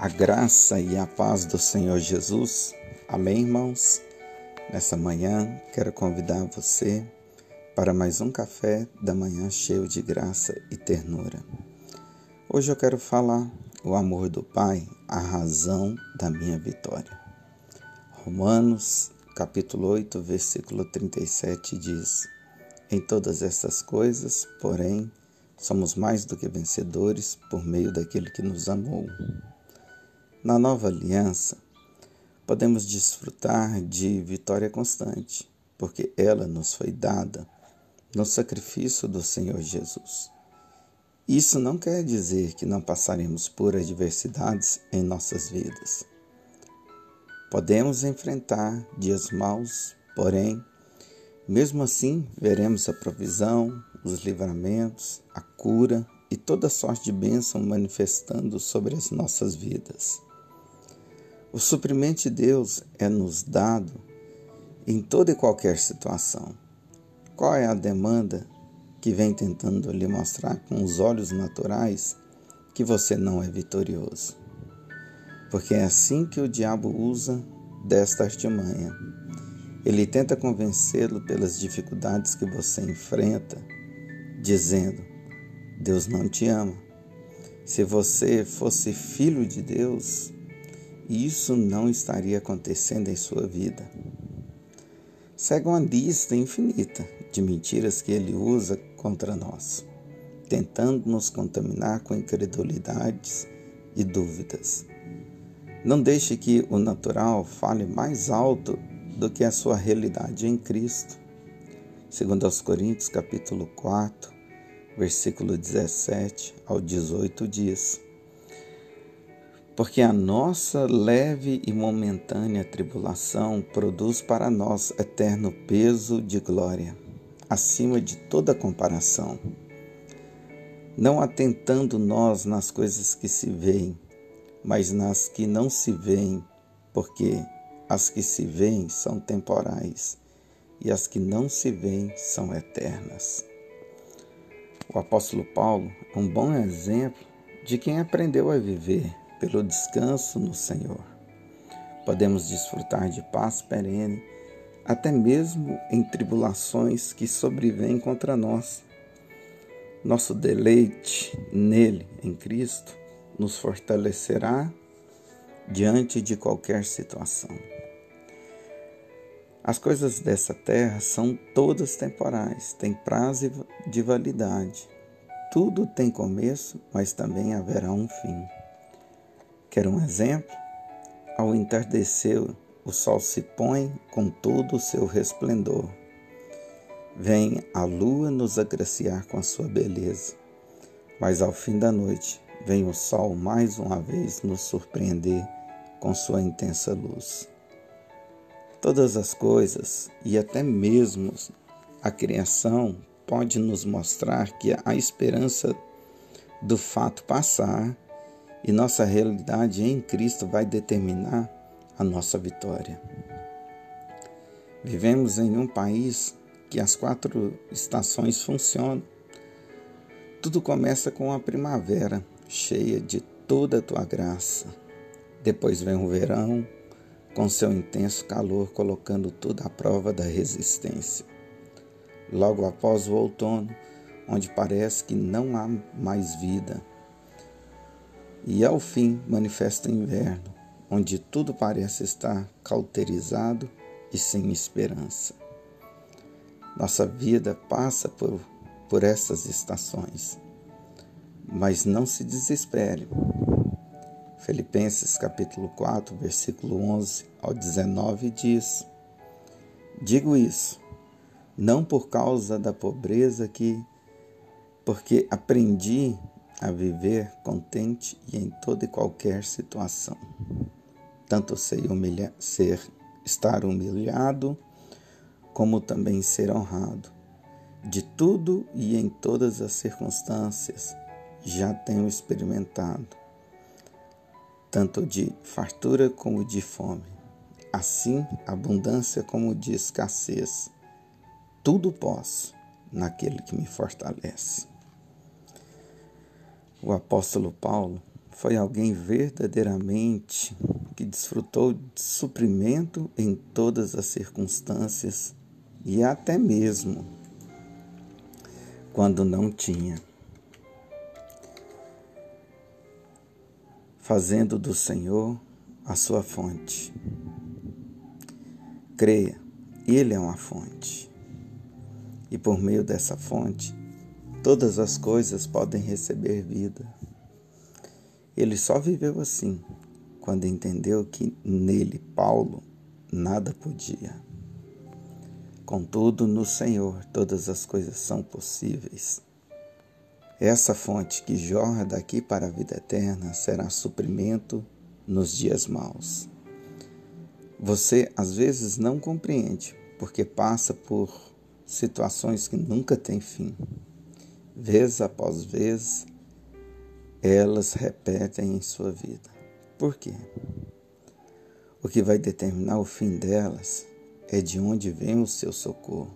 A graça e a paz do Senhor Jesus. Amém, irmãos? Nessa manhã, quero convidar você para mais um café da manhã cheio de graça e ternura. Hoje eu quero falar o amor do Pai, a razão da minha vitória. Romanos, capítulo 8, versículo 37 diz: Em todas essas coisas, porém, somos mais do que vencedores por meio daquele que nos amou. Na nova aliança, podemos desfrutar de vitória constante, porque ela nos foi dada no sacrifício do Senhor Jesus. Isso não quer dizer que não passaremos por adversidades em nossas vidas. Podemos enfrentar dias maus, porém, mesmo assim, veremos a provisão, os livramentos, a cura e toda sorte de bênção manifestando sobre as nossas vidas. O suprimento de Deus é nos dado em toda e qualquer situação. Qual é a demanda que vem tentando lhe mostrar com os olhos naturais que você não é vitorioso? Porque é assim que o diabo usa desta artimanha. Ele tenta convencê-lo pelas dificuldades que você enfrenta, dizendo: Deus não te ama. Se você fosse filho de Deus, isso não estaria acontecendo em sua vida. Segue uma lista infinita de mentiras que ele usa contra nós, tentando nos contaminar com incredulidades e dúvidas. Não deixe que o natural fale mais alto do que a sua realidade em Cristo. Segundo aos Coríntios, capítulo 4, versículo 17 ao 18 diz: porque a nossa leve e momentânea tribulação produz para nós eterno peso de glória, acima de toda comparação. Não atentando nós nas coisas que se veem, mas nas que não se veem, porque as que se veem são temporais e as que não se veem são eternas. O apóstolo Paulo é um bom exemplo de quem aprendeu a viver pelo descanso no Senhor. Podemos desfrutar de paz perene, até mesmo em tribulações que sobrevêm contra nós. Nosso deleite nele, em Cristo, nos fortalecerá diante de qualquer situação. As coisas dessa terra são todas temporais, têm prazo de validade. Tudo tem começo, mas também haverá um fim. Quer um exemplo? Ao entardecer, o sol se põe com todo o seu resplendor. Vem a lua nos agraciar com a sua beleza, mas ao fim da noite vem o sol mais uma vez nos surpreender com sua intensa luz. Todas as coisas e até mesmo a criação pode nos mostrar que a esperança do fato passar e nossa realidade em Cristo vai determinar a nossa vitória. Vivemos em um país que as quatro estações funcionam. Tudo começa com a primavera, cheia de toda a tua graça. Depois vem o verão, com seu intenso calor, colocando tudo à prova da resistência. Logo após o outono, onde parece que não há mais vida, e ao fim manifesta inverno, onde tudo parece estar cauterizado e sem esperança. Nossa vida passa por, por essas estações, mas não se desespere. Filipenses capítulo 4, versículo 11 ao 19 diz: Digo isso, não por causa da pobreza que, porque aprendi a viver contente e em toda e qualquer situação. Tanto sei humilhar, ser, estar humilhado, como também ser honrado. De tudo e em todas as circunstâncias já tenho experimentado, tanto de fartura como de fome, assim abundância como de escassez. Tudo posso naquele que me fortalece. O apóstolo Paulo foi alguém verdadeiramente que desfrutou de suprimento em todas as circunstâncias e até mesmo quando não tinha. Fazendo do Senhor a sua fonte. Creia, Ele é uma fonte. E por meio dessa fonte, todas as coisas podem receber vida. Ele só viveu assim quando entendeu que nele, Paulo, nada podia. Contudo, no Senhor todas as coisas são possíveis. Essa fonte que jorra daqui para a vida eterna será suprimento nos dias maus. Você às vezes não compreende porque passa por situações que nunca têm fim. Vez após vez, elas repetem em sua vida. Por quê? O que vai determinar o fim delas é de onde vem o seu socorro.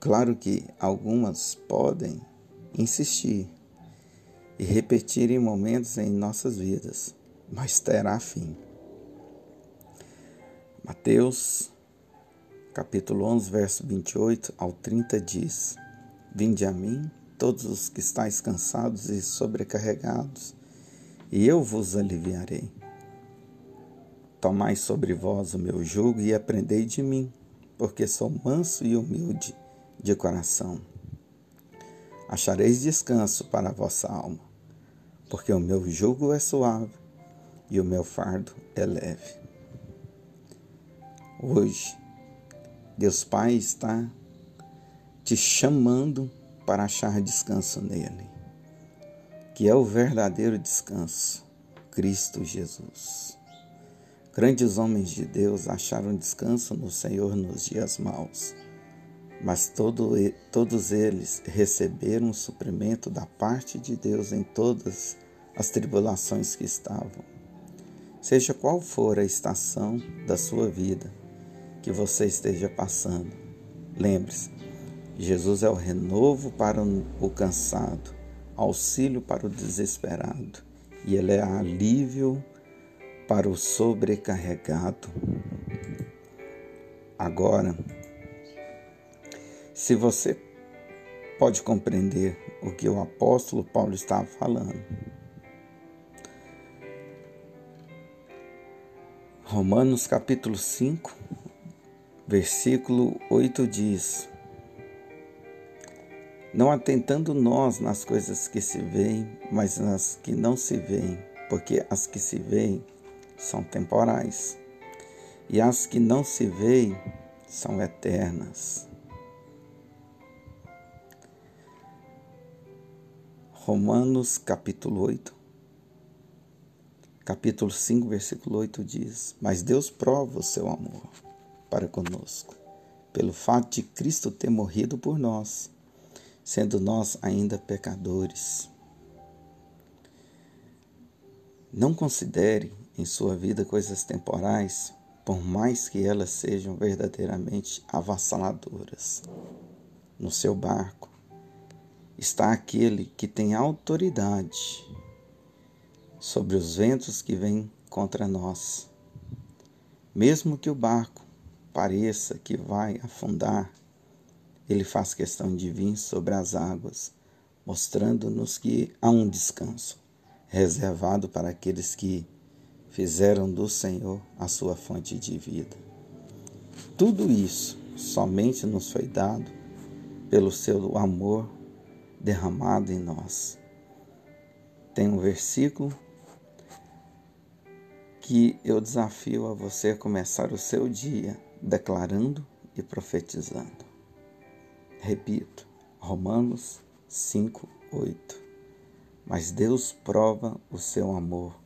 Claro que algumas podem insistir e repetir em momentos em nossas vidas, mas terá fim. Mateus, capítulo 11, verso 28 ao 30 diz: Vinde a mim todos os que estáis cansados e sobrecarregados, e eu vos aliviarei. Tomai sobre vós o meu jugo e aprendei de mim, porque sou manso e humilde de coração. Achareis descanso para a vossa alma, porque o meu jugo é suave e o meu fardo é leve. Hoje, Deus Pai está te chamando para achar descanso nele, que é o verdadeiro descanso, Cristo Jesus. Grandes homens de Deus acharam descanso no Senhor nos dias maus, mas todo, todos eles receberam o suprimento da parte de Deus em todas as tribulações que estavam. Seja qual for a estação da sua vida que você esteja passando, lembre-se, Jesus é o renovo para o cansado, auxílio para o desesperado, e Ele é alívio para o sobrecarregado. Agora, se você pode compreender o que o apóstolo Paulo estava falando, Romanos capítulo 5, versículo 8 diz: não atentando nós nas coisas que se veem, mas nas que não se veem, porque as que se veem são temporais, e as que não se veem são eternas. Romanos capítulo 8, capítulo 5, versículo 8 diz: Mas Deus prova o seu amor para conosco, pelo fato de Cristo ter morrido por nós sendo nós ainda pecadores. Não considere em sua vida coisas temporais, por mais que elas sejam verdadeiramente avassaladoras. No seu barco está aquele que tem autoridade sobre os ventos que vêm contra nós. Mesmo que o barco pareça que vai afundar, ele faz questão de vir sobre as águas, mostrando-nos que há um descanso reservado para aqueles que fizeram do Senhor a sua fonte de vida. Tudo isso somente nos foi dado pelo seu amor derramado em nós. Tem um versículo que eu desafio a você a começar o seu dia declarando e profetizando. Repito, Romanos 5, 8. Mas Deus prova o seu amor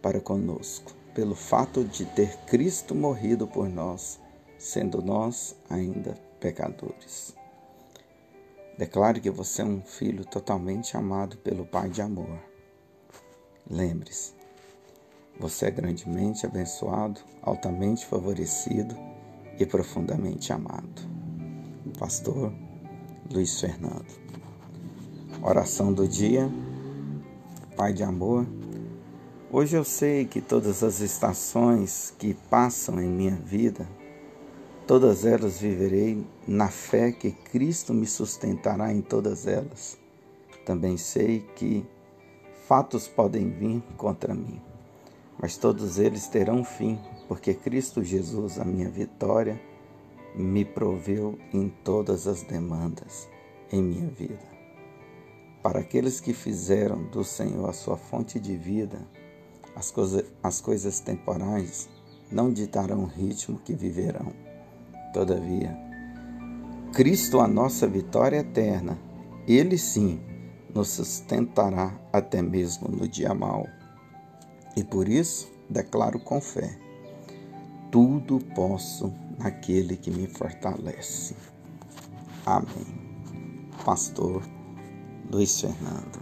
para conosco, pelo fato de ter Cristo morrido por nós, sendo nós ainda pecadores. Declare que você é um filho totalmente amado pelo Pai de amor. Lembre-se, você é grandemente abençoado, altamente favorecido e profundamente amado pastor Luiz Fernando. Oração do dia. Pai de amor. Hoje eu sei que todas as estações que passam em minha vida, todas elas viverei na fé que Cristo me sustentará em todas elas. Também sei que fatos podem vir contra mim, mas todos eles terão fim, porque Cristo Jesus, a minha vitória, me proveu em todas as demandas em minha vida. Para aqueles que fizeram do Senhor a sua fonte de vida, as, coisa, as coisas temporais não ditarão o ritmo que viverão. Todavia, Cristo, a nossa vitória eterna, Ele sim nos sustentará até mesmo no dia mau. E por isso declaro com fé: tudo posso naquele que me fortalece. Amém. Pastor Luiz Fernando.